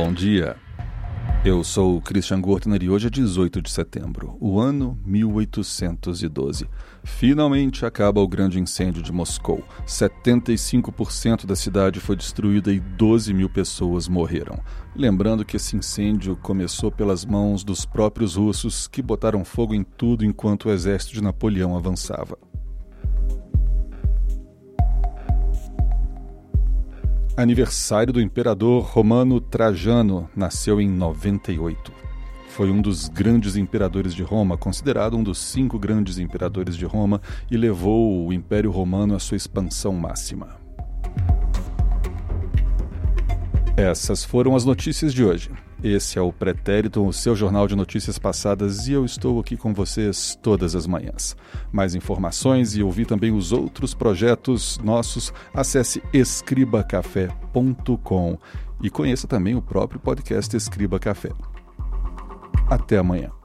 Bom dia. Eu sou o Christian Gortner e hoje é 18 de setembro, o ano 1812. Finalmente acaba o grande incêndio de Moscou. 75% da cidade foi destruída e 12 mil pessoas morreram. Lembrando que esse incêndio começou pelas mãos dos próprios russos que botaram fogo em tudo enquanto o exército de Napoleão avançava. Aniversário do imperador romano Trajano, nasceu em 98. Foi um dos grandes imperadores de Roma, considerado um dos cinco grandes imperadores de Roma, e levou o Império Romano à sua expansão máxima. Essas foram as notícias de hoje. Esse é o Pretérito, o seu jornal de notícias passadas, e eu estou aqui com vocês todas as manhãs. Mais informações e ouvir também os outros projetos nossos, acesse escribacafé.com e conheça também o próprio podcast Escriba Café. Até amanhã.